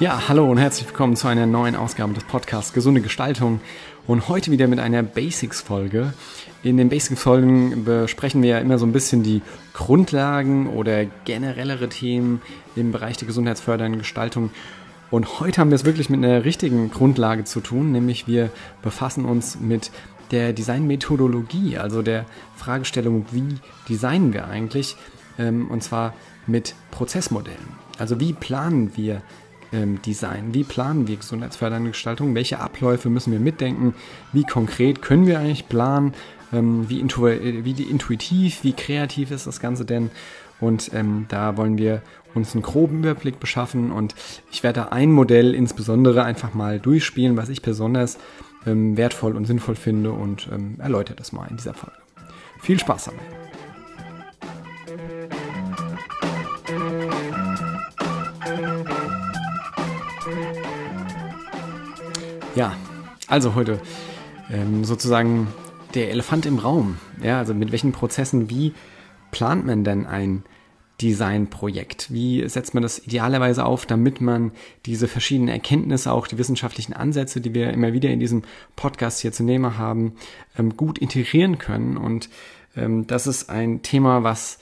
Ja, hallo und herzlich willkommen zu einer neuen Ausgabe des Podcasts Gesunde Gestaltung und heute wieder mit einer Basics-Folge. In den Basics-Folgen besprechen wir ja immer so ein bisschen die Grundlagen oder generellere Themen im Bereich der gesundheitsfördernden Gestaltung. Und heute haben wir es wirklich mit einer richtigen Grundlage zu tun, nämlich wir befassen uns mit der Designmethodologie, also der Fragestellung, wie designen wir eigentlich, ähm, und zwar mit Prozessmodellen. Also wie planen wir ähm, Design? Wie planen wir gesundheitsfördernde Gestaltung? Welche Abläufe müssen wir mitdenken? Wie konkret können wir eigentlich planen? Ähm, wie, intu wie intuitiv, wie kreativ ist das Ganze denn? Und ähm, da wollen wir uns einen groben Überblick beschaffen und ich werde ein Modell insbesondere einfach mal durchspielen, was ich besonders ähm, wertvoll und sinnvoll finde und ähm, erläutere das mal in dieser Folge. Viel Spaß damit! Ja, also heute ähm, sozusagen der Elefant im Raum. Ja, also mit welchen Prozessen, wie plant man denn ein Designprojekt? Wie setzt man das idealerweise auf, damit man diese verschiedenen Erkenntnisse, auch die wissenschaftlichen Ansätze, die wir immer wieder in diesem Podcast hier zu nehmen haben, ähm, gut integrieren können? Und ähm, das ist ein Thema, was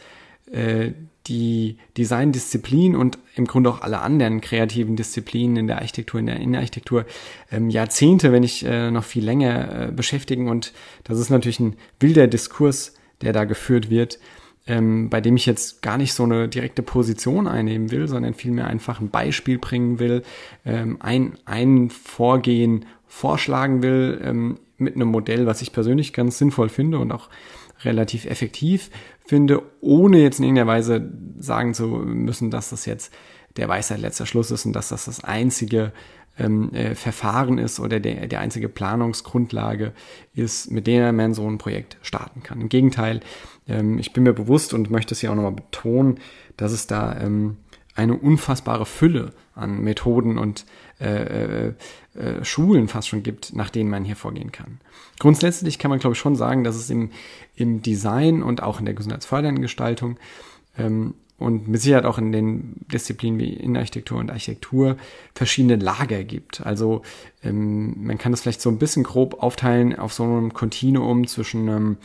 äh, die Designdisziplin und im Grunde auch alle anderen kreativen Disziplinen in der Architektur, in der Innenarchitektur ähm, Jahrzehnte, wenn nicht äh, noch viel länger äh, beschäftigen. Und das ist natürlich ein wilder Diskurs, der da geführt wird, ähm, bei dem ich jetzt gar nicht so eine direkte Position einnehmen will, sondern vielmehr einfach ein Beispiel bringen will, ähm, ein, ein Vorgehen vorschlagen will ähm, mit einem Modell, was ich persönlich ganz sinnvoll finde und auch relativ effektiv finde, ohne jetzt in irgendeiner Weise sagen zu müssen, dass das jetzt der Weisheit letzter Schluss ist und dass das das einzige ähm, äh, Verfahren ist oder der, der einzige Planungsgrundlage ist, mit der man so ein Projekt starten kann. Im Gegenteil, ähm, ich bin mir bewusst und möchte es hier auch nochmal betonen, dass es da ähm, eine unfassbare Fülle an Methoden und äh, äh, äh, Schulen fast schon gibt, nach denen man hier vorgehen kann. Grundsätzlich kann man, glaube ich, schon sagen, dass es im, im Design und auch in der gesundheitsfördernden Gestaltung ähm, und mit Sicherheit auch in den Disziplinen wie Innenarchitektur und Architektur verschiedene Lager gibt. Also ähm, man kann das vielleicht so ein bisschen grob aufteilen auf so einem Kontinuum zwischen einem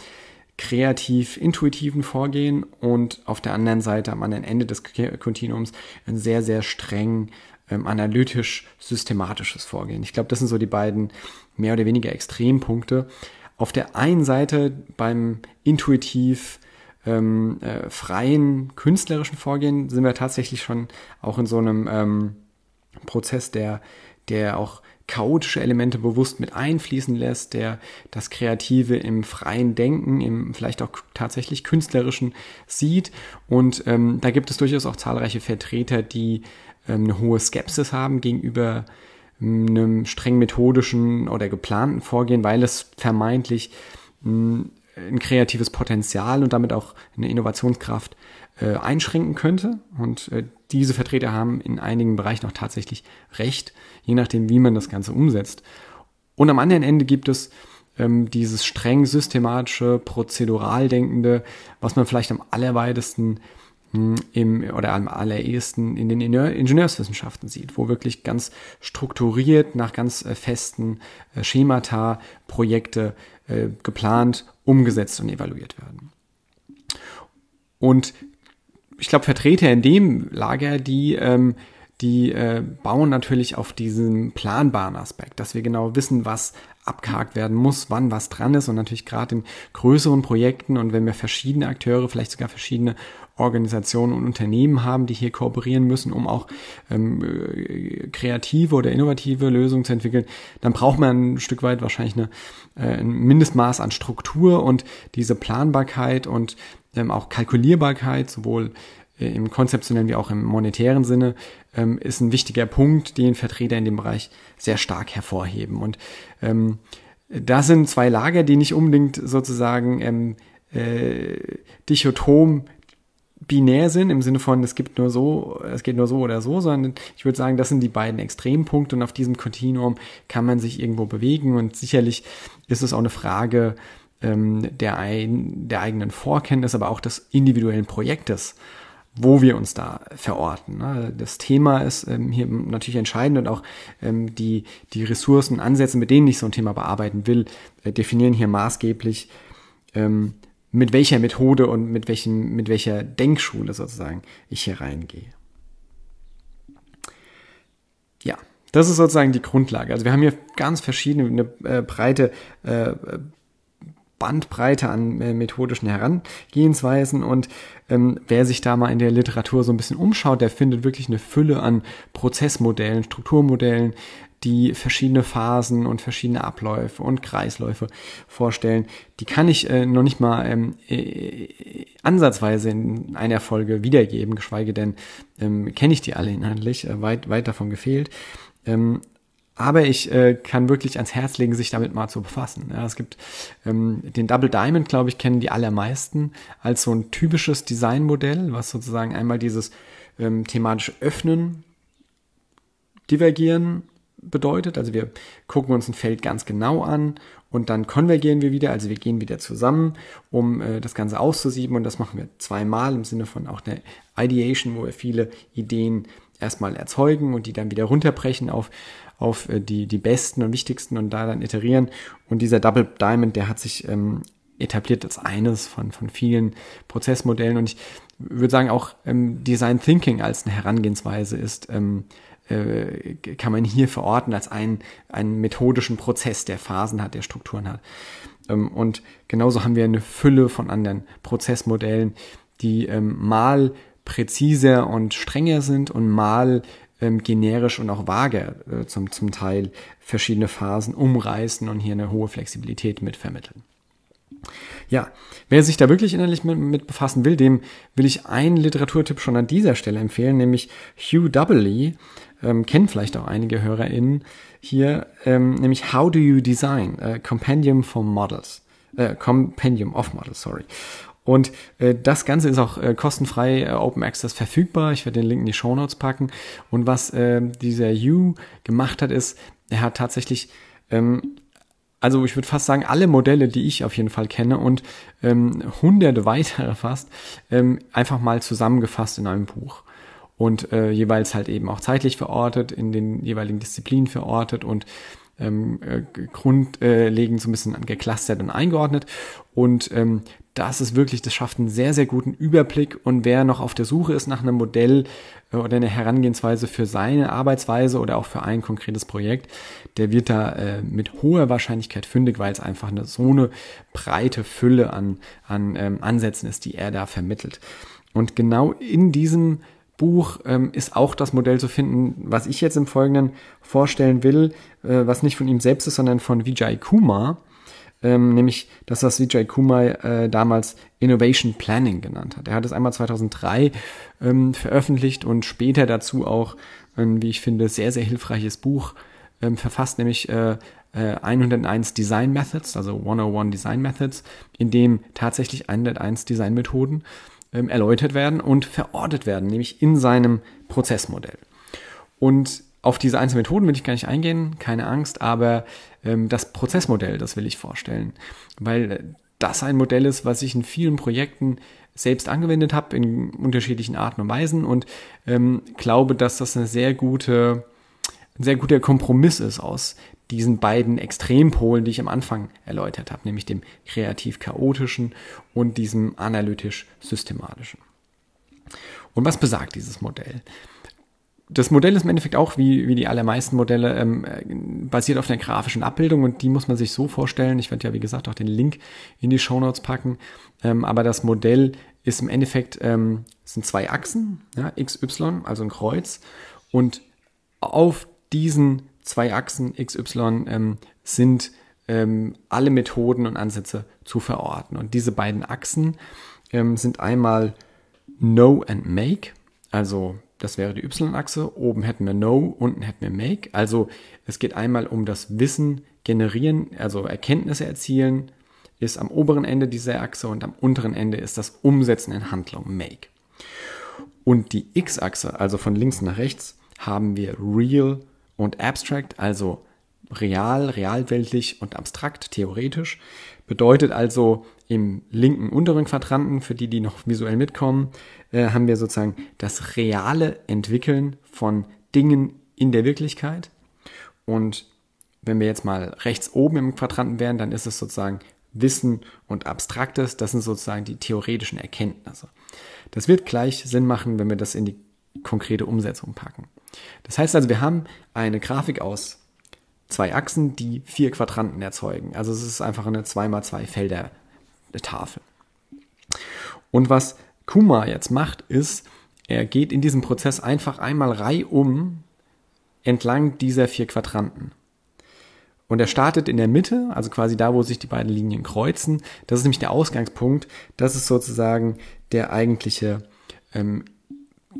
kreativ-intuitiven Vorgehen und auf der anderen Seite am anderen Ende des Kontinuums ein sehr, sehr streng ähm, analytisch-systematisches Vorgehen. Ich glaube, das sind so die beiden mehr oder weniger Extrempunkte. Auf der einen Seite beim intuitiv ähm, äh, freien künstlerischen Vorgehen sind wir tatsächlich schon auch in so einem ähm, Prozess, der, der auch chaotische Elemente bewusst mit einfließen lässt, der das Kreative im freien Denken, im vielleicht auch tatsächlich künstlerischen sieht. Und ähm, da gibt es durchaus auch zahlreiche Vertreter, die eine hohe Skepsis haben gegenüber ähm, einem streng methodischen oder geplanten Vorgehen, weil es vermeintlich ähm, ein kreatives Potenzial und damit auch eine Innovationskraft äh, einschränken könnte. Und äh, diese Vertreter haben in einigen Bereichen auch tatsächlich recht, je nachdem, wie man das Ganze umsetzt. Und am anderen Ende gibt es ähm, dieses streng systematische, prozedural denkende, was man vielleicht am allerweitesten hm, im, oder am allerersten in den Ingenieurswissenschaften sieht, wo wirklich ganz strukturiert nach ganz äh, festen äh, Schemata Projekte äh, geplant, umgesetzt und evaluiert werden. Und ich glaube, Vertreter in dem Lager, die, ähm, die bauen natürlich auf diesen planbaren Aspekt, dass wir genau wissen, was abgehakt werden muss, wann was dran ist und natürlich gerade in größeren Projekten und wenn wir verschiedene Akteure, vielleicht sogar verschiedene Organisationen und Unternehmen haben, die hier kooperieren müssen, um auch ähm, äh, kreative oder innovative Lösungen zu entwickeln, dann braucht man ein Stück weit wahrscheinlich eine, äh, ein Mindestmaß an Struktur und diese Planbarkeit und ähm, auch Kalkulierbarkeit, sowohl äh, im konzeptionellen wie auch im monetären Sinne, ähm, ist ein wichtiger Punkt, den Vertreter in dem Bereich sehr stark hervorheben. Und ähm, das sind zwei Lager, die nicht unbedingt sozusagen ähm, äh, dichotom binär sind, im Sinne von, es gibt nur so, es geht nur so oder so, sondern ich würde sagen, das sind die beiden Extrempunkte und auf diesem Kontinuum kann man sich irgendwo bewegen und sicherlich ist es auch eine Frage ähm, der, ein, der eigenen Vorkenntnis, aber auch des individuellen Projektes, wo wir uns da verorten. Ne? Das Thema ist ähm, hier natürlich entscheidend und auch ähm, die, die Ressourcen, Ansätze, mit denen ich so ein Thema bearbeiten will, äh, definieren hier maßgeblich, ähm, mit welcher Methode und mit, welchen, mit welcher Denkschule sozusagen ich hier reingehe. Ja, das ist sozusagen die Grundlage. Also wir haben hier ganz verschiedene, eine äh, breite äh, Bandbreite an äh, methodischen Herangehensweisen und ähm, wer sich da mal in der Literatur so ein bisschen umschaut, der findet wirklich eine Fülle an Prozessmodellen, Strukturmodellen, die verschiedene Phasen und verschiedene Abläufe und Kreisläufe vorstellen. Die kann ich äh, noch nicht mal ähm, äh, ansatzweise in einer Folge wiedergeben, geschweige denn ähm, kenne ich die alle inhaltlich, äh, weit, weit davon gefehlt. Ähm, aber ich äh, kann wirklich ans Herz legen, sich damit mal zu befassen. Ja, es gibt ähm, den Double Diamond, glaube ich, kennen die allermeisten als so ein typisches Designmodell, was sozusagen einmal dieses ähm, thematische Öffnen, Divergieren bedeutet. Also wir gucken uns ein Feld ganz genau an und dann konvergieren wir wieder, also wir gehen wieder zusammen, um äh, das Ganze auszusieben und das machen wir zweimal im Sinne von auch der Ideation, wo wir viele Ideen erstmal erzeugen und die dann wieder runterbrechen auf, auf äh, die, die besten und wichtigsten und da dann iterieren. Und dieser Double Diamond, der hat sich ähm, etabliert als eines von, von vielen Prozessmodellen und ich würde sagen auch ähm, Design Thinking als eine Herangehensweise ist ähm, äh, kann man hier verorten als einen, einen methodischen Prozess, der Phasen hat, der Strukturen hat. Ähm, und genauso haben wir eine Fülle von anderen Prozessmodellen, die ähm, mal präziser und strenger sind und mal ähm, generisch und auch vage äh, zum, zum Teil verschiedene Phasen umreißen und hier eine hohe Flexibilität mit vermitteln. Ja, wer sich da wirklich innerlich mit, mit, befassen will, dem will ich einen Literaturtipp schon an dieser Stelle empfehlen, nämlich Hugh Doubley, ähm, kennen vielleicht auch einige HörerInnen hier, ähm, nämlich How Do You Design? Äh, Compendium for Models. Äh, Compendium of Models, sorry. Und äh, das Ganze ist auch äh, kostenfrei äh, Open Access verfügbar. Ich werde den Link in die Show Notes packen. Und was äh, dieser You gemacht hat, ist, er hat tatsächlich ähm, also ich würde fast sagen, alle Modelle, die ich auf jeden Fall kenne und ähm, hunderte weitere fast, ähm, einfach mal zusammengefasst in einem Buch und äh, jeweils halt eben auch zeitlich verortet, in den jeweiligen Disziplinen verortet und ähm, äh, grundlegend so ein bisschen geclustert und eingeordnet. Und ähm, das ist wirklich, das schafft einen sehr, sehr guten Überblick. Und wer noch auf der Suche ist nach einem Modell äh, oder einer Herangehensweise für seine Arbeitsweise oder auch für ein konkretes Projekt, der wird da äh, mit hoher Wahrscheinlichkeit fündig, weil es einfach eine, so eine breite Fülle an, an ähm, Ansätzen ist, die er da vermittelt. Und genau in diesem Buch ähm, ist auch das Modell zu finden, was ich jetzt im Folgenden vorstellen will, äh, was nicht von ihm selbst ist, sondern von Vijay Kumar, ähm, nämlich dass das Vijay Kumar äh, damals Innovation Planning genannt hat. Er hat es einmal 2003 ähm, veröffentlicht und später dazu auch, ein, wie ich finde, sehr, sehr hilfreiches Buch ähm, verfasst, nämlich äh, 101 äh, Design Methods, also 101 Design Methods, in dem tatsächlich 101 Design Methoden ähm, erläutert werden und verortet werden, nämlich in seinem Prozessmodell. Und auf diese einzelnen Methoden will ich gar nicht eingehen, keine Angst, aber ähm, das Prozessmodell, das will ich vorstellen, weil das ein Modell ist, was ich in vielen Projekten selbst angewendet habe, in unterschiedlichen Arten und Weisen und ähm, glaube, dass das eine sehr gute, ein sehr guter Kompromiss ist aus diesen beiden Extrempolen, die ich am Anfang erläutert habe, nämlich dem kreativ-chaotischen und diesem analytisch-systematischen. Und was besagt dieses Modell? Das Modell ist im Endeffekt auch, wie, wie die allermeisten Modelle, ähm, basiert auf einer grafischen Abbildung und die muss man sich so vorstellen. Ich werde ja, wie gesagt, auch den Link in die Show Notes packen. Ähm, aber das Modell ist im Endeffekt, ähm, sind zwei Achsen, ja, x, y, also ein Kreuz. Und auf diesen zwei Achsen XY ähm, sind ähm, alle Methoden und Ansätze zu verorten. Und diese beiden Achsen ähm, sind einmal Know and Make. Also das wäre die Y-Achse. Oben hätten wir Know, unten hätten wir Make. Also es geht einmal um das Wissen generieren, also Erkenntnisse erzielen, ist am oberen Ende dieser Achse und am unteren Ende ist das Umsetzen in Handlung, Make. Und die X-Achse, also von links nach rechts, haben wir Real und Abstract, also real, realweltlich und abstrakt, theoretisch. Bedeutet also im linken unteren Quadranten, für die, die noch visuell mitkommen, äh, haben wir sozusagen das reale Entwickeln von Dingen in der Wirklichkeit. Und wenn wir jetzt mal rechts oben im Quadranten wären, dann ist es sozusagen Wissen und Abstraktes. Das sind sozusagen die theoretischen Erkenntnisse. Das wird gleich Sinn machen, wenn wir das in die konkrete Umsetzung packen. Das heißt also, wir haben eine Grafik aus zwei Achsen, die vier Quadranten erzeugen. Also es ist einfach eine 2x2 Felder Tafel. Und was Kuma jetzt macht, ist, er geht in diesem Prozess einfach einmal reihum entlang dieser vier Quadranten. Und er startet in der Mitte, also quasi da, wo sich die beiden Linien kreuzen. Das ist nämlich der Ausgangspunkt. Das ist sozusagen der eigentliche, ähm,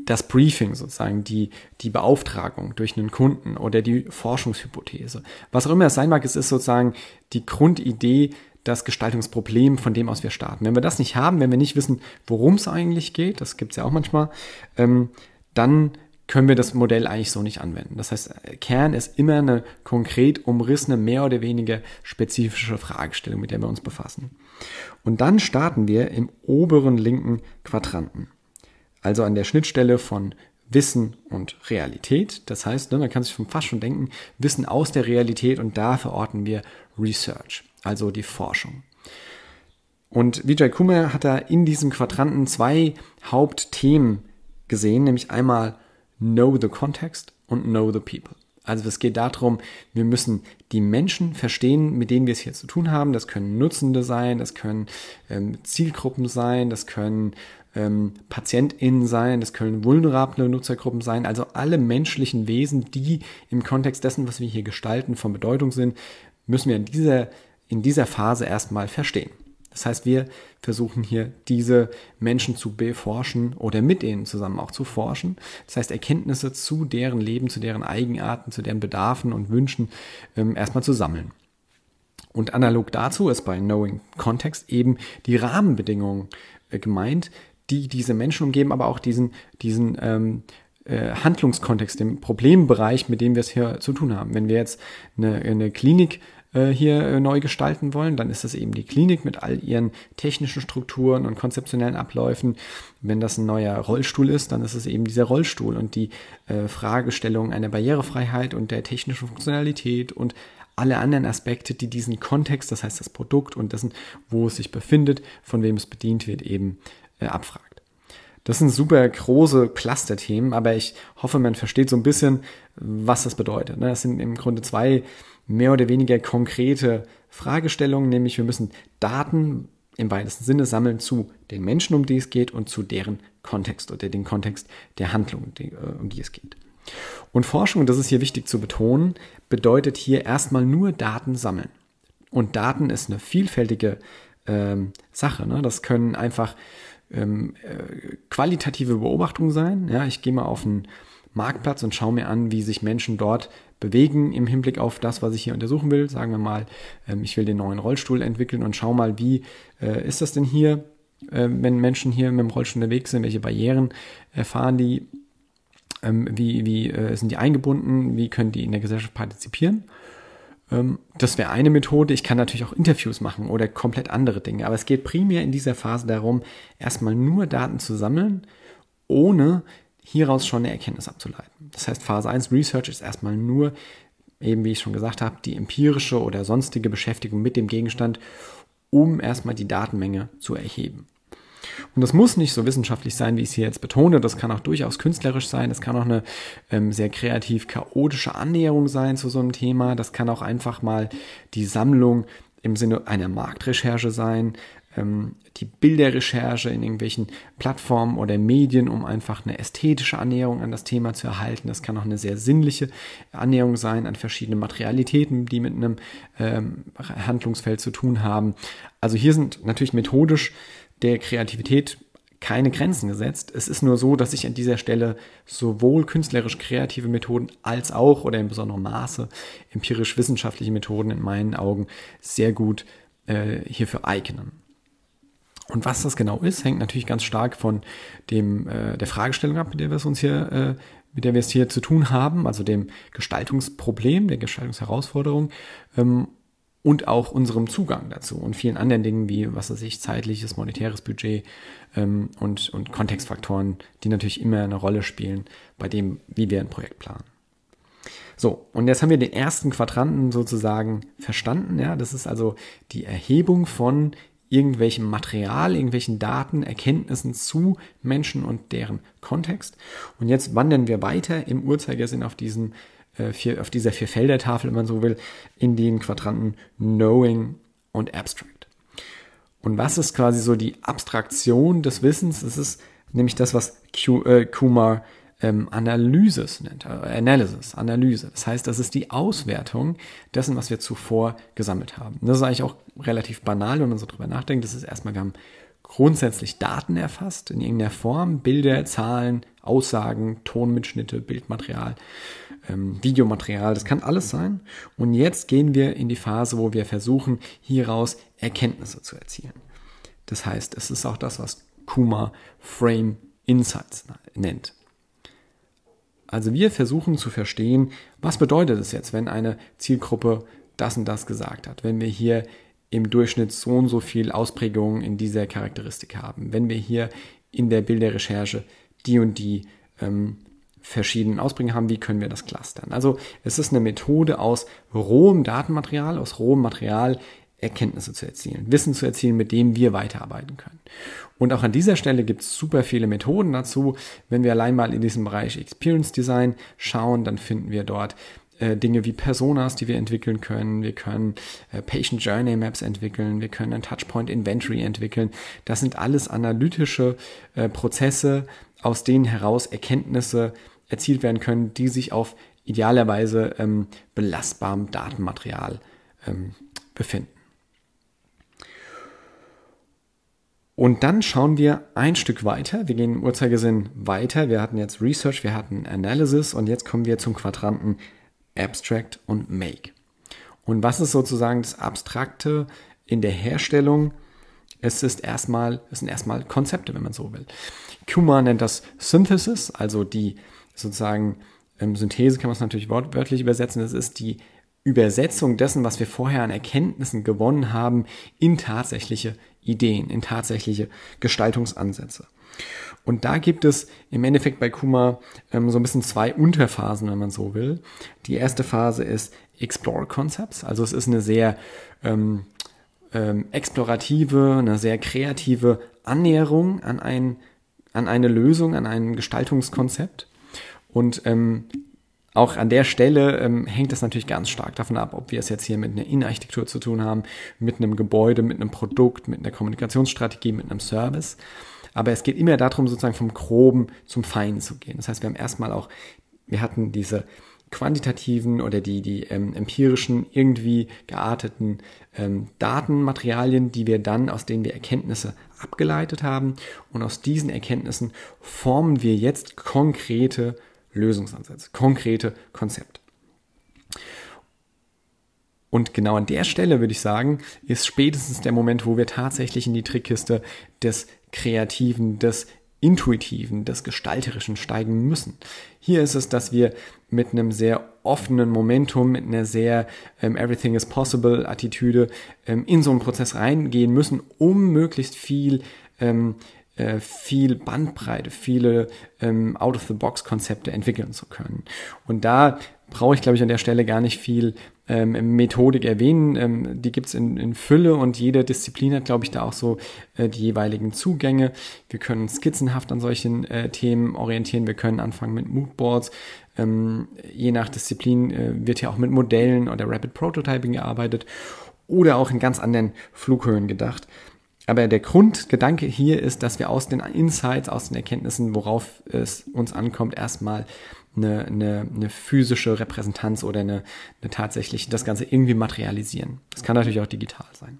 das Briefing sozusagen, die, die Beauftragung durch einen Kunden oder die Forschungshypothese. Was auch immer es sein mag, es ist sozusagen die Grundidee, das Gestaltungsproblem, von dem aus wir starten. Wenn wir das nicht haben, wenn wir nicht wissen, worum es eigentlich geht, das gibt es ja auch manchmal, ähm, dann können wir das Modell eigentlich so nicht anwenden. Das heißt, Kern ist immer eine konkret umrissene, mehr oder weniger spezifische Fragestellung, mit der wir uns befassen. Und dann starten wir im oberen linken Quadranten. Also an der Schnittstelle von Wissen und Realität. Das heißt, ne, man kann sich fast schon denken, Wissen aus der Realität und da verorten wir Research, also die Forschung. Und Vijay Kumar hat da in diesem Quadranten zwei Hauptthemen gesehen, nämlich einmal Know the Context und Know the People. Also es geht darum, wir müssen die Menschen verstehen, mit denen wir es hier zu tun haben. Das können Nutzende sein, das können ähm, Zielgruppen sein, das können ähm, PatientInnen sein, das können vulnerable Nutzergruppen sein, also alle menschlichen Wesen, die im Kontext dessen, was wir hier gestalten, von Bedeutung sind, müssen wir in dieser, in dieser Phase erstmal verstehen. Das heißt, wir versuchen hier diese Menschen zu beforschen oder mit ihnen zusammen auch zu forschen. Das heißt, Erkenntnisse zu deren Leben, zu deren Eigenarten, zu deren Bedarfen und Wünschen ähm, erstmal zu sammeln. Und analog dazu ist bei Knowing Context eben die Rahmenbedingungen äh, gemeint, die diese Menschen umgeben, aber auch diesen, diesen ähm, äh, Handlungskontext, den Problembereich, mit dem wir es hier zu tun haben. Wenn wir jetzt eine, eine Klinik äh, hier äh, neu gestalten wollen, dann ist das eben die Klinik mit all ihren technischen Strukturen und konzeptionellen Abläufen. Wenn das ein neuer Rollstuhl ist, dann ist es eben dieser Rollstuhl und die äh, Fragestellung einer Barrierefreiheit und der technischen Funktionalität und alle anderen Aspekte, die diesen Kontext, das heißt das Produkt und dessen, wo es sich befindet, von wem es bedient wird, eben abfragt. Das sind super große Cluster-Themen, aber ich hoffe, man versteht so ein bisschen, was das bedeutet. Ne? Das sind im Grunde zwei mehr oder weniger konkrete Fragestellungen, nämlich wir müssen Daten im weitesten Sinne sammeln zu den Menschen, um die es geht und zu deren Kontext oder den Kontext der Handlung, äh, um die es geht. Und Forschung, das ist hier wichtig zu betonen, bedeutet hier erstmal nur Daten sammeln. Und Daten ist eine vielfältige ähm, Sache. Ne? Das können einfach ähm, äh, qualitative Beobachtungen sein. Ja, ich gehe mal auf einen Marktplatz und schaue mir an, wie sich Menschen dort bewegen im Hinblick auf das, was ich hier untersuchen will. Sagen wir mal, ähm, ich will den neuen Rollstuhl entwickeln und schau mal, wie äh, ist das denn hier, äh, wenn Menschen hier mit dem Rollstuhl unterwegs sind, welche Barrieren erfahren die, ähm, wie, wie äh, sind die eingebunden, wie können die in der Gesellschaft partizipieren. Ähm, das wäre eine Methode. Ich kann natürlich auch Interviews machen oder komplett andere Dinge. Aber es geht primär in dieser Phase darum, erstmal nur Daten zu sammeln, ohne hieraus schon eine Erkenntnis abzuleiten. Das heißt, Phase 1 Research ist erstmal nur, eben wie ich schon gesagt habe, die empirische oder sonstige Beschäftigung mit dem Gegenstand, um erstmal die Datenmenge zu erheben. Und das muss nicht so wissenschaftlich sein, wie ich es hier jetzt betone. Das kann auch durchaus künstlerisch sein. Das kann auch eine ähm, sehr kreativ chaotische Annäherung sein zu so einem Thema. Das kann auch einfach mal die Sammlung im Sinne einer Marktrecherche sein, ähm, die Bilderrecherche in irgendwelchen Plattformen oder Medien, um einfach eine ästhetische Annäherung an das Thema zu erhalten. Das kann auch eine sehr sinnliche Annäherung sein an verschiedene Materialitäten, die mit einem ähm, Handlungsfeld zu tun haben. Also hier sind natürlich methodisch der Kreativität keine Grenzen gesetzt. Es ist nur so, dass sich an dieser Stelle sowohl künstlerisch kreative Methoden als auch oder in besonderem Maße empirisch-wissenschaftliche Methoden in meinen Augen sehr gut äh, hierfür eignen. Und was das genau ist, hängt natürlich ganz stark von dem, äh, der Fragestellung ab, mit der wir es uns hier, äh, mit der wir es hier zu tun haben, also dem Gestaltungsproblem, der Gestaltungsherausforderung ähm, und auch unserem Zugang dazu und vielen anderen Dingen wie, was weiß ich, zeitliches, monetäres Budget ähm, und, und Kontextfaktoren, die natürlich immer eine Rolle spielen bei dem, wie wir ein Projekt planen. So, und jetzt haben wir den ersten Quadranten sozusagen verstanden. Ja, das ist also die Erhebung von irgendwelchem Material, irgendwelchen Daten, Erkenntnissen zu Menschen und deren Kontext. Und jetzt wandern wir weiter im Uhrzeigersinn auf diesen äh, vier, auf dieser Vierfelder-Tafel, wenn man so will, in den Quadranten Knowing und Abstract. Und was ist quasi so die Abstraktion des Wissens? Das ist nämlich das, was Q, äh, Kumar ähm, Analysis nennt, äh, Analysis, Analyse. Das heißt, das ist die Auswertung dessen, was wir zuvor gesammelt haben. Das ist eigentlich auch relativ banal, wenn man so drüber nachdenkt. Das ist erstmal, wir haben grundsätzlich Daten erfasst in irgendeiner Form, Bilder, Zahlen, Aussagen, Tonmitschnitte, Bildmaterial, ähm, Videomaterial, das kann alles sein. Und jetzt gehen wir in die Phase, wo wir versuchen, hieraus Erkenntnisse zu erzielen. Das heißt, es ist auch das, was Kuma Frame Insights nennt. Also wir versuchen zu verstehen, was bedeutet es jetzt, wenn eine Zielgruppe das und das gesagt hat, wenn wir hier im Durchschnitt so und so viel Ausprägungen in dieser Charakteristik haben, wenn wir hier in der Bilderrecherche die und die ähm, verschiedenen Ausprägungen haben, wie können wir das clustern? Also es ist eine Methode aus rohem Datenmaterial, aus rohem Material Erkenntnisse zu erzielen, Wissen zu erzielen, mit dem wir weiterarbeiten können. Und auch an dieser Stelle gibt es super viele Methoden dazu. Wenn wir allein mal in diesem Bereich Experience Design schauen, dann finden wir dort äh, Dinge wie Personas, die wir entwickeln können. Wir können äh, Patient Journey Maps entwickeln. Wir können ein Touchpoint Inventory entwickeln. Das sind alles analytische äh, Prozesse, aus denen heraus Erkenntnisse erzielt werden können, die sich auf idealerweise ähm, belastbarem Datenmaterial ähm, befinden. Und dann schauen wir ein Stück weiter. Wir gehen im Uhrzeigersinn weiter. Wir hatten jetzt Research, wir hatten Analysis und jetzt kommen wir zum Quadranten Abstract und Make. Und was ist sozusagen das Abstrakte in der Herstellung? Es ist erstmal, es sind erstmal Konzepte, wenn man so will. Kuma nennt das Synthesis, also die sozusagen ähm, Synthese kann man es natürlich wortwörtlich übersetzen. Das ist die Übersetzung dessen, was wir vorher an Erkenntnissen gewonnen haben, in tatsächliche Ideen, in tatsächliche Gestaltungsansätze. Und da gibt es im Endeffekt bei Kuma ähm, so ein bisschen zwei Unterphasen, wenn man so will. Die erste Phase ist Explore Concepts, also es ist eine sehr ähm, ähm, explorative, eine sehr kreative Annäherung an, ein, an eine Lösung, an ein Gestaltungskonzept. Und ähm, auch an der Stelle ähm, hängt es natürlich ganz stark davon ab, ob wir es jetzt hier mit einer Innenarchitektur zu tun haben, mit einem Gebäude, mit einem Produkt, mit einer Kommunikationsstrategie, mit einem Service. Aber es geht immer darum, sozusagen vom Groben zum Feinen zu gehen. Das heißt, wir haben erstmal auch, wir hatten diese quantitativen oder die, die ähm, empirischen, irgendwie gearteten ähm, Datenmaterialien, die wir dann, aus denen wir Erkenntnisse abgeleitet haben. Und aus diesen Erkenntnissen formen wir jetzt konkrete Lösungsansätze, konkrete Konzepte. Und genau an der Stelle würde ich sagen, ist spätestens der Moment, wo wir tatsächlich in die Trickkiste des Kreativen, des Intuitiven, des Gestalterischen steigen müssen. Hier ist es, dass wir mit einem sehr offenen Momentum, mit einer sehr ähm, Everything is possible Attitüde ähm, in so einen Prozess reingehen müssen, um möglichst viel ähm, äh, viel Bandbreite, viele ähm, Out-of-the-Box-Konzepte entwickeln zu können. Und da brauche ich, glaube ich, an der Stelle gar nicht viel ähm, Methodik erwähnen. Ähm, die gibt's in, in Fülle und jede Disziplin hat, glaube ich, da auch so äh, die jeweiligen Zugänge. Wir können skizzenhaft an solchen äh, Themen orientieren. Wir können anfangen mit Moodboards. Ähm, je nach Disziplin äh, wird ja auch mit Modellen oder Rapid Prototyping gearbeitet oder auch in ganz anderen Flughöhen gedacht. Aber der Grundgedanke hier ist, dass wir aus den Insights, aus den Erkenntnissen, worauf es uns ankommt, erstmal eine, eine, eine physische Repräsentanz oder eine, eine tatsächlich das Ganze irgendwie materialisieren. Das kann natürlich auch digital sein.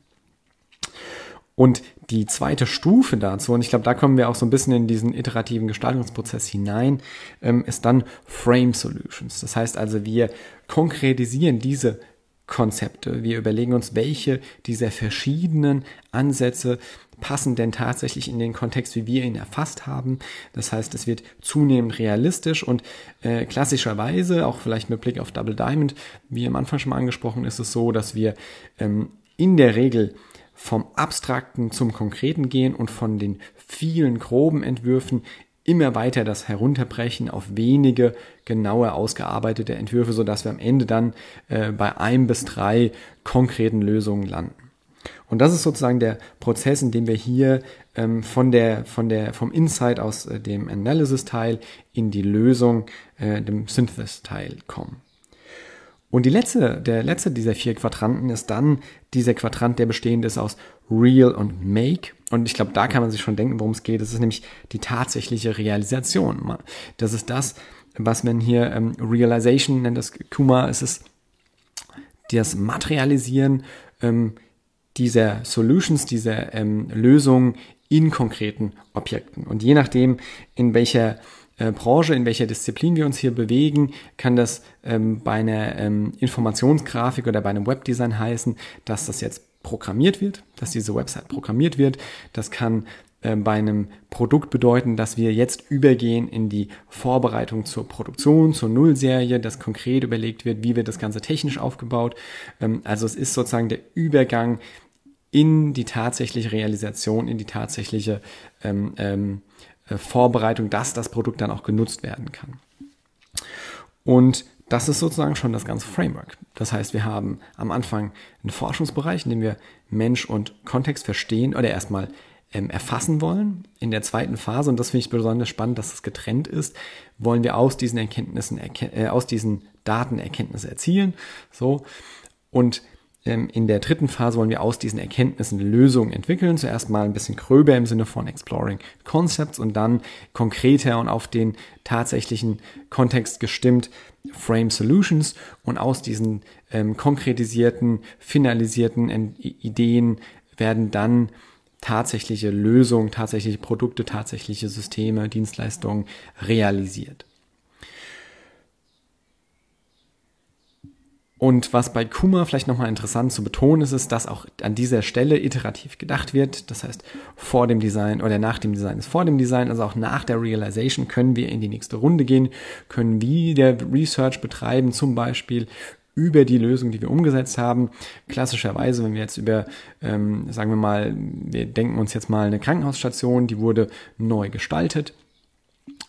Und die zweite Stufe dazu, und ich glaube, da kommen wir auch so ein bisschen in diesen iterativen Gestaltungsprozess hinein, ähm, ist dann Frame Solutions. Das heißt also, wir konkretisieren diese Konzepte. Wir überlegen uns, welche dieser verschiedenen Ansätze passen denn tatsächlich in den Kontext, wie wir ihn erfasst haben. Das heißt, es wird zunehmend realistisch und äh, klassischerweise, auch vielleicht mit Blick auf Double Diamond, wie am Anfang schon mal angesprochen, ist es so, dass wir ähm, in der Regel vom Abstrakten zum Konkreten gehen und von den vielen groben Entwürfen immer weiter das herunterbrechen auf wenige genaue ausgearbeitete Entwürfe, sodass wir am Ende dann äh, bei ein bis drei konkreten Lösungen landen. Und das ist sozusagen der Prozess, in dem wir hier ähm, von der, von der, vom Insight aus äh, dem Analysis-Teil in die Lösung, äh, dem Synthesis-Teil kommen. Und die letzte, der letzte dieser vier Quadranten ist dann dieser Quadrant, der bestehend ist aus Real und Make. Und ich glaube, da kann man sich schon denken, worum es geht. Das ist nämlich die tatsächliche Realisation. Das ist das, was man hier ähm, Realization nennt, das Kuma. Es ist das Materialisieren ähm, dieser Solutions, dieser ähm, Lösungen in konkreten Objekten. Und je nachdem, in welcher äh, Branche, in welcher Disziplin wir uns hier bewegen, kann das ähm, bei einer ähm, Informationsgrafik oder bei einem Webdesign heißen, dass das jetzt programmiert wird, dass diese Website programmiert wird. Das kann äh, bei einem Produkt bedeuten, dass wir jetzt übergehen in die Vorbereitung zur Produktion, zur Nullserie, dass konkret überlegt wird, wie wird das Ganze technisch aufgebaut. Ähm, also es ist sozusagen der Übergang in die tatsächliche Realisation, in die tatsächliche ähm, ähm, äh, Vorbereitung, dass das Produkt dann auch genutzt werden kann. Und das ist sozusagen schon das ganze Framework. Das heißt, wir haben am Anfang einen Forschungsbereich, in dem wir Mensch und Kontext verstehen oder erstmal ähm, erfassen wollen. In der zweiten Phase, und das finde ich besonders spannend, dass es getrennt ist, wollen wir aus diesen Erkenntnissen, äh, aus diesen Daten Erkenntnisse erzielen. So. Und in der dritten Phase wollen wir aus diesen Erkenntnissen Lösungen entwickeln. Zuerst mal ein bisschen gröber im Sinne von Exploring Concepts und dann konkreter und auf den tatsächlichen Kontext gestimmt Frame Solutions und aus diesen ähm, konkretisierten, finalisierten Ideen werden dann tatsächliche Lösungen, tatsächliche Produkte, tatsächliche Systeme, Dienstleistungen realisiert. Und was bei Kuma vielleicht nochmal interessant zu betonen ist, ist, dass auch an dieser Stelle iterativ gedacht wird. Das heißt, vor dem Design oder nach dem Design ist vor dem Design, also auch nach der Realization können wir in die nächste Runde gehen, können wieder Research betreiben, zum Beispiel über die Lösung, die wir umgesetzt haben. Klassischerweise, wenn wir jetzt über, ähm, sagen wir mal, wir denken uns jetzt mal eine Krankenhausstation, die wurde neu gestaltet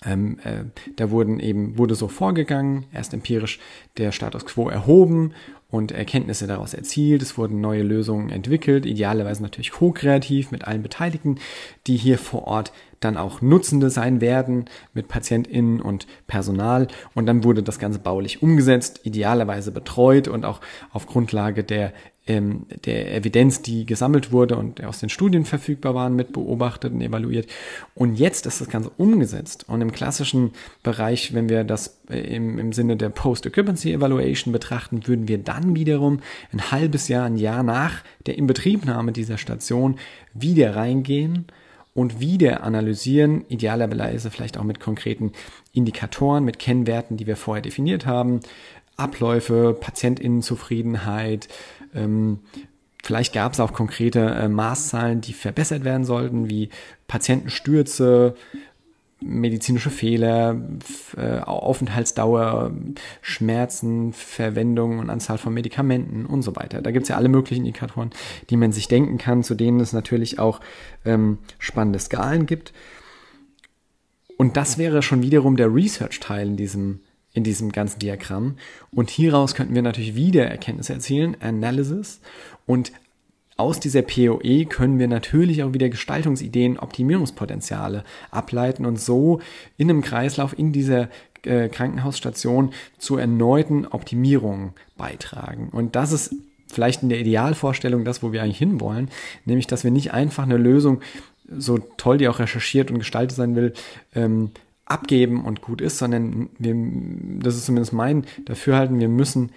ähm, äh, da wurden eben, wurde so vorgegangen, erst empirisch der Status quo erhoben und Erkenntnisse daraus erzielt. Es wurden neue Lösungen entwickelt, idealerweise natürlich ko-kreativ mit allen Beteiligten, die hier vor Ort dann auch Nutzende sein werden mit PatientInnen und Personal. Und dann wurde das Ganze baulich umgesetzt, idealerweise betreut und auch auf Grundlage der ähm, der Evidenz, die gesammelt wurde und aus den Studien verfügbar waren, mit beobachtet und evaluiert. Und jetzt ist das Ganze umgesetzt. Und im klassischen Bereich, wenn wir das äh, im, im Sinne der Post-Occupancy Evaluation betrachten, würden wir dann wiederum ein halbes Jahr, ein Jahr nach der Inbetriebnahme dieser Station wieder reingehen und wieder analysieren, idealerweise vielleicht auch mit konkreten Indikatoren, mit Kennwerten, die wir vorher definiert haben, Abläufe, Patientinnenzufriedenheit, ähm, vielleicht gab es auch konkrete äh, Maßzahlen, die verbessert werden sollten, wie Patientenstürze, medizinische Fehler, äh, Aufenthaltsdauer, Schmerzen, Verwendung und Anzahl von Medikamenten und so weiter. Da gibt es ja alle möglichen Indikatoren, die man sich denken kann, zu denen es natürlich auch ähm, spannende Skalen gibt. Und das wäre schon wiederum der Research-Teil in diesem in diesem ganzen Diagramm. Und hieraus könnten wir natürlich wieder Erkenntnisse erzielen, Analysis. Und aus dieser POE können wir natürlich auch wieder Gestaltungsideen, Optimierungspotenziale ableiten und so in einem Kreislauf in dieser äh, Krankenhausstation zu erneuten Optimierungen beitragen. Und das ist vielleicht in der Idealvorstellung das, wo wir eigentlich hinwollen, nämlich dass wir nicht einfach eine Lösung, so toll die auch recherchiert und gestaltet sein will, ähm, abgeben und gut ist, sondern wir, das ist zumindest mein Dafürhalten, wir müssen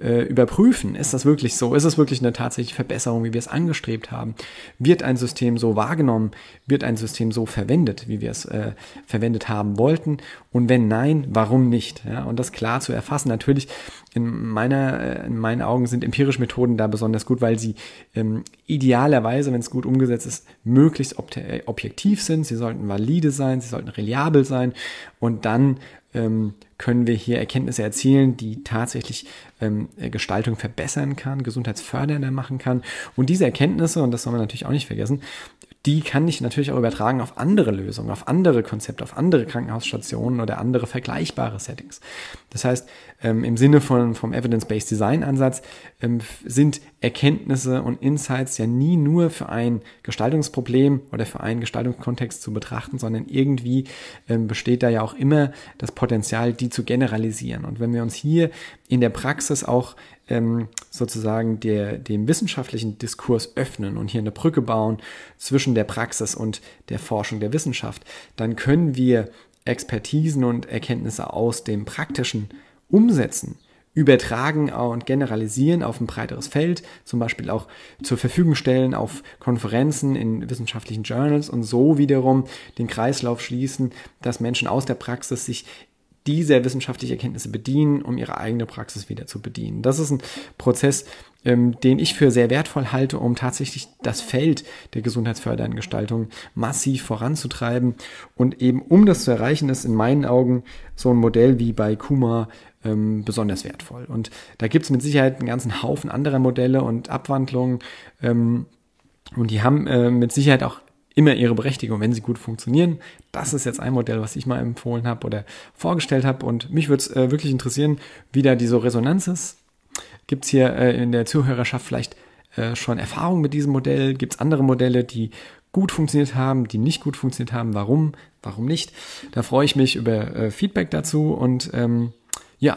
äh, überprüfen. Ist das wirklich so? Ist es wirklich eine tatsächliche Verbesserung, wie wir es angestrebt haben? Wird ein System so wahrgenommen? Wird ein System so verwendet, wie wir es äh, verwendet haben wollten? Und wenn nein, warum nicht? Ja, und das klar zu erfassen. Natürlich, in, meiner, äh, in meinen Augen sind empirische Methoden da besonders gut, weil sie ähm, idealerweise, wenn es gut umgesetzt ist, möglichst äh, objektiv sind. Sie sollten valide sein, sie sollten reliabel sein und dann ähm, können wir hier Erkenntnisse erzielen, die tatsächlich ähm, Gestaltung verbessern kann, gesundheitsfördernder machen kann. Und diese Erkenntnisse, und das soll man natürlich auch nicht vergessen, die kann ich natürlich auch übertragen auf andere Lösungen, auf andere Konzepte, auf andere Krankenhausstationen oder andere vergleichbare Settings. Das heißt, ähm, im Sinne von, vom Evidence-Based Design Ansatz ähm, sind Erkenntnisse und Insights ja nie nur für ein Gestaltungsproblem oder für einen Gestaltungskontext zu betrachten, sondern irgendwie ähm, besteht da ja auch immer das Potenzial, die zu generalisieren. Und wenn wir uns hier in der Praxis auch ähm, sozusagen der, dem wissenschaftlichen Diskurs öffnen und hier eine Brücke bauen zwischen der Praxis und der Forschung der Wissenschaft, dann können wir Expertisen und Erkenntnisse aus dem praktischen umsetzen übertragen und generalisieren auf ein breiteres Feld, zum Beispiel auch zur Verfügung stellen auf Konferenzen in wissenschaftlichen Journals und so wiederum den Kreislauf schließen, dass Menschen aus der Praxis sich dieser wissenschaftlichen Erkenntnisse bedienen, um ihre eigene Praxis wieder zu bedienen. Das ist ein Prozess, ähm, den ich für sehr wertvoll halte, um tatsächlich das Feld der gesundheitsfördernden Gestaltung massiv voranzutreiben. Und eben um das zu erreichen, ist in meinen Augen so ein Modell wie bei Kuma ähm, besonders wertvoll. Und da gibt es mit Sicherheit einen ganzen Haufen anderer Modelle und Abwandlungen. Ähm, und die haben äh, mit Sicherheit auch immer ihre Berechtigung, wenn sie gut funktionieren. Das ist jetzt ein Modell, was ich mal empfohlen habe oder vorgestellt habe. Und mich würde es äh, wirklich interessieren, wie da diese Resonanz ist. Gibt es hier äh, in der Zuhörerschaft vielleicht äh, schon Erfahrungen mit diesem Modell? Gibt es andere Modelle, die gut funktioniert haben, die nicht gut funktioniert haben? Warum? Warum nicht? Da freue ich mich über äh, Feedback dazu und ähm, ja,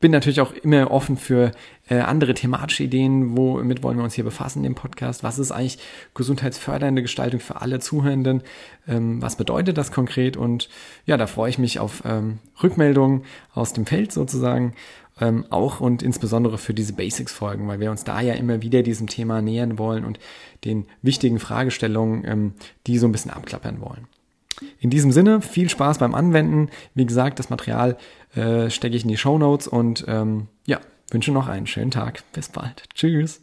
bin natürlich auch immer offen für äh, andere thematische Ideen. Womit wollen wir uns hier befassen im Podcast? Was ist eigentlich gesundheitsfördernde Gestaltung für alle Zuhörenden? Ähm, was bedeutet das konkret? Und ja, da freue ich mich auf ähm, Rückmeldungen aus dem Feld sozusagen. Ähm, auch und insbesondere für diese Basics-Folgen, weil wir uns da ja immer wieder diesem Thema nähern wollen und den wichtigen Fragestellungen, ähm, die so ein bisschen abklappern wollen. In diesem Sinne, viel Spaß beim Anwenden. Wie gesagt, das Material äh, stecke ich in die Show Notes und ähm, ja, wünsche noch einen schönen Tag. Bis bald. Tschüss.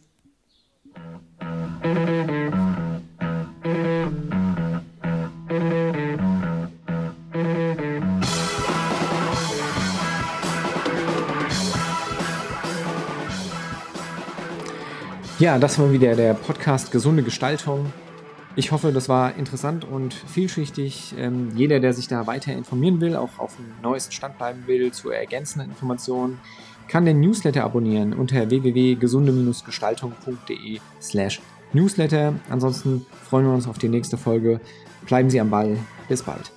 Ja, das war wieder der Podcast Gesunde Gestaltung. Ich hoffe, das war interessant und vielschichtig. Ähm, jeder, der sich da weiter informieren will, auch auf dem neuesten Stand bleiben will, zu ergänzenden Informationen, kann den Newsletter abonnieren unter www.gesunde-gestaltung.de slash Newsletter. Ansonsten freuen wir uns auf die nächste Folge. Bleiben Sie am Ball. Bis bald.